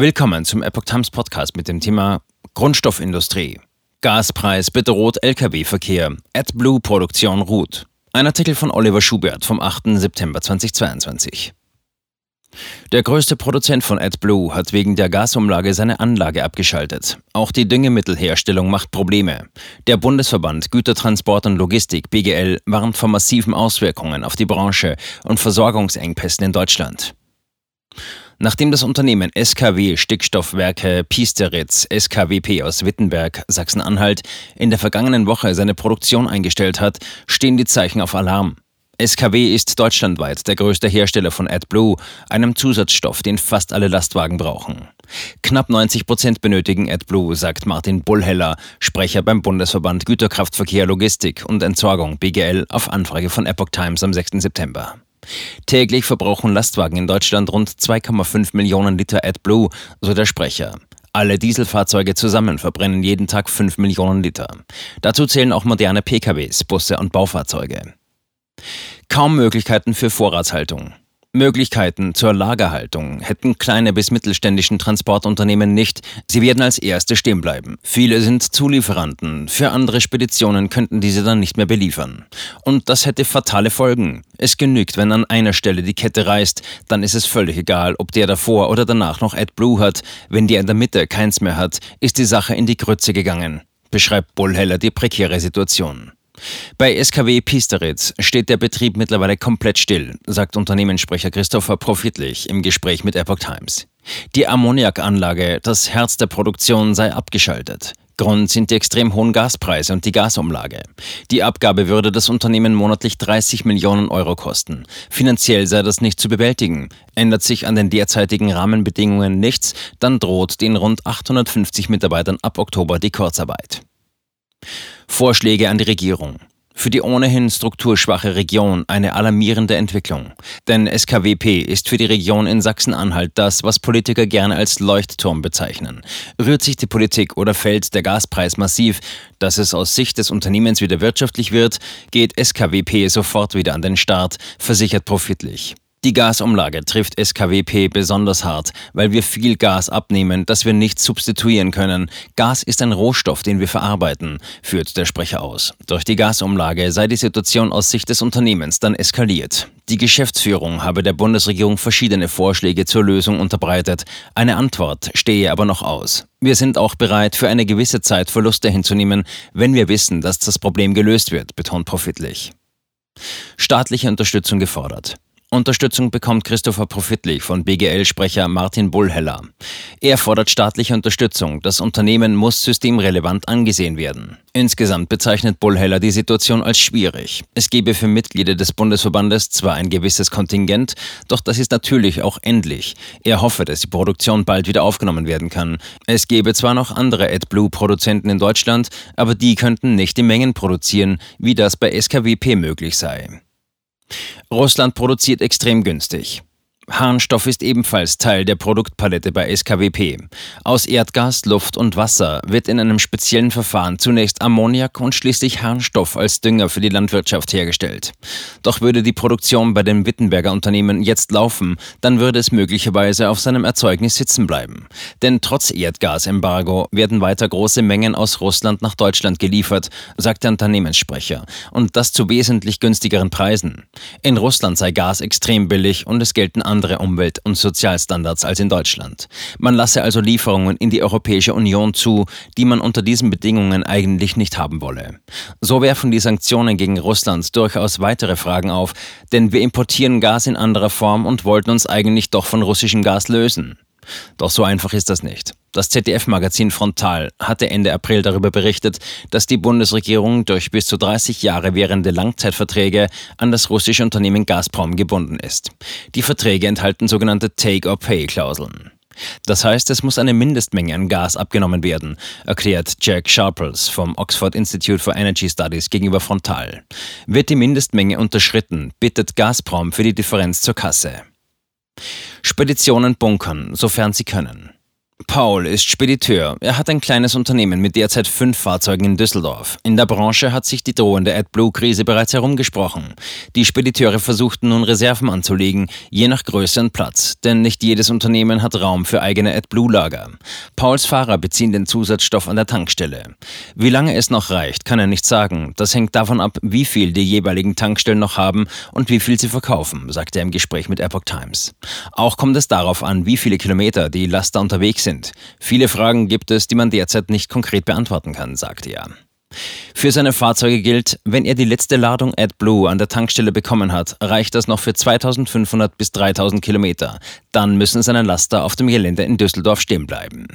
Willkommen zum Epoch Times Podcast mit dem Thema Grundstoffindustrie. Gaspreis bedroht Lkw-Verkehr. AdBlue-Produktion ruht. Ein Artikel von Oliver Schubert vom 8. September 2022. Der größte Produzent von AdBlue hat wegen der Gasumlage seine Anlage abgeschaltet. Auch die Düngemittelherstellung macht Probleme. Der Bundesverband Gütertransport und Logistik BGL warnt vor massiven Auswirkungen auf die Branche und Versorgungsengpässen in Deutschland. Nachdem das Unternehmen SKW Stickstoffwerke Piesteritz SKWP aus Wittenberg, Sachsen-Anhalt, in der vergangenen Woche seine Produktion eingestellt hat, stehen die Zeichen auf Alarm. SKW ist deutschlandweit der größte Hersteller von AdBlue, einem Zusatzstoff, den fast alle Lastwagen brauchen. Knapp 90 Prozent benötigen AdBlue, sagt Martin Bullheller, Sprecher beim Bundesverband Güterkraftverkehr, Logistik und Entsorgung BGL auf Anfrage von Epoch Times am 6. September. Täglich verbrauchen Lastwagen in Deutschland rund 2,5 Millionen Liter AdBlue, so der Sprecher. Alle Dieselfahrzeuge zusammen verbrennen jeden Tag 5 Millionen Liter. Dazu zählen auch moderne PKWs, Busse und Baufahrzeuge. Kaum Möglichkeiten für Vorratshaltung. Möglichkeiten zur Lagerhaltung hätten kleine bis mittelständischen Transportunternehmen nicht. Sie werden als erste stehen bleiben. Viele sind Zulieferanten. Für andere Speditionen könnten diese dann nicht mehr beliefern. Und das hätte fatale Folgen. Es genügt, wenn an einer Stelle die Kette reißt, dann ist es völlig egal, ob der davor oder danach noch AdBlue hat. Wenn der in der Mitte keins mehr hat, ist die Sache in die Grütze gegangen, beschreibt Bullheller die prekäre Situation. Bei SKW Piesteritz steht der Betrieb mittlerweile komplett still, sagt Unternehmenssprecher Christopher Profitlich im Gespräch mit Epoch Times. Die Ammoniakanlage, das Herz der Produktion, sei abgeschaltet. Grund sind die extrem hohen Gaspreise und die Gasumlage. Die Abgabe würde das Unternehmen monatlich 30 Millionen Euro kosten. Finanziell sei das nicht zu bewältigen. Ändert sich an den derzeitigen Rahmenbedingungen nichts, dann droht den rund 850 Mitarbeitern ab Oktober die Kurzarbeit. Vorschläge an die Regierung. Für die ohnehin strukturschwache Region eine alarmierende Entwicklung. Denn SKWP ist für die Region in Sachsen-Anhalt das, was Politiker gerne als Leuchtturm bezeichnen. Rührt sich die Politik oder fällt der Gaspreis massiv, dass es aus Sicht des Unternehmens wieder wirtschaftlich wird, geht SKWP sofort wieder an den Start, versichert profitlich. Die Gasumlage trifft SKWP besonders hart, weil wir viel Gas abnehmen, das wir nicht substituieren können. Gas ist ein Rohstoff, den wir verarbeiten, führt der Sprecher aus. Durch die Gasumlage sei die Situation aus Sicht des Unternehmens dann eskaliert. Die Geschäftsführung habe der Bundesregierung verschiedene Vorschläge zur Lösung unterbreitet. Eine Antwort stehe aber noch aus. Wir sind auch bereit, für eine gewisse Zeit Verluste hinzunehmen, wenn wir wissen, dass das Problem gelöst wird, betont Profitlich. Staatliche Unterstützung gefordert. Unterstützung bekommt Christopher Profitlich von BGL-Sprecher Martin Bullheller. Er fordert staatliche Unterstützung. Das Unternehmen muss systemrelevant angesehen werden. Insgesamt bezeichnet Bullheller die Situation als schwierig. Es gebe für Mitglieder des Bundesverbandes zwar ein gewisses Kontingent, doch das ist natürlich auch endlich. Er hoffe, dass die Produktion bald wieder aufgenommen werden kann. Es gebe zwar noch andere AdBlue-Produzenten in Deutschland, aber die könnten nicht die Mengen produzieren, wie das bei SKWP möglich sei. Russland produziert extrem günstig. Harnstoff ist ebenfalls Teil der Produktpalette bei SKWP. Aus Erdgas, Luft und Wasser wird in einem speziellen Verfahren zunächst Ammoniak und schließlich Harnstoff als Dünger für die Landwirtschaft hergestellt. Doch würde die Produktion bei dem Wittenberger Unternehmen jetzt laufen, dann würde es möglicherweise auf seinem Erzeugnis sitzen bleiben. Denn trotz Erdgasembargo werden weiter große Mengen aus Russland nach Deutschland geliefert, sagt der Unternehmenssprecher. Und das zu wesentlich günstigeren Preisen. In Russland sei Gas extrem billig und es gelten andere Umwelt- und Sozialstandards als in Deutschland. Man lasse also Lieferungen in die Europäische Union zu, die man unter diesen Bedingungen eigentlich nicht haben wolle. So werfen die Sanktionen gegen Russland durchaus weitere Fragen auf, denn wir importieren Gas in anderer Form und wollten uns eigentlich doch von russischem Gas lösen. Doch so einfach ist das nicht. Das ZDF-Magazin Frontal hatte Ende April darüber berichtet, dass die Bundesregierung durch bis zu 30 Jahre währende Langzeitverträge an das russische Unternehmen Gazprom gebunden ist. Die Verträge enthalten sogenannte Take-or-Pay-Klauseln. Das heißt, es muss eine Mindestmenge an Gas abgenommen werden, erklärt Jack Sharples vom Oxford Institute for Energy Studies gegenüber Frontal. Wird die Mindestmenge unterschritten, bittet Gazprom für die Differenz zur Kasse. Speditionen bunkern, sofern sie können. Paul ist Spediteur. Er hat ein kleines Unternehmen mit derzeit fünf Fahrzeugen in Düsseldorf. In der Branche hat sich die drohende AdBlue-Krise bereits herumgesprochen. Die Spediteure versuchten nun Reserven anzulegen, je nach Größe und Platz, denn nicht jedes Unternehmen hat Raum für eigene AdBlue-Lager. Pauls Fahrer beziehen den Zusatzstoff an der Tankstelle. Wie lange es noch reicht, kann er nicht sagen. Das hängt davon ab, wie viel die jeweiligen Tankstellen noch haben und wie viel sie verkaufen, sagte er im Gespräch mit Epoch Times. Auch kommt es darauf an, wie viele Kilometer die Laster unterwegs sind sind. Viele Fragen gibt es, die man derzeit nicht konkret beantworten kann, sagte er. Für seine Fahrzeuge gilt, wenn er die letzte Ladung AdBlue an der Tankstelle bekommen hat, reicht das noch für 2500 bis 3000 Kilometer. Dann müssen seine Laster auf dem Gelände in Düsseldorf stehen bleiben.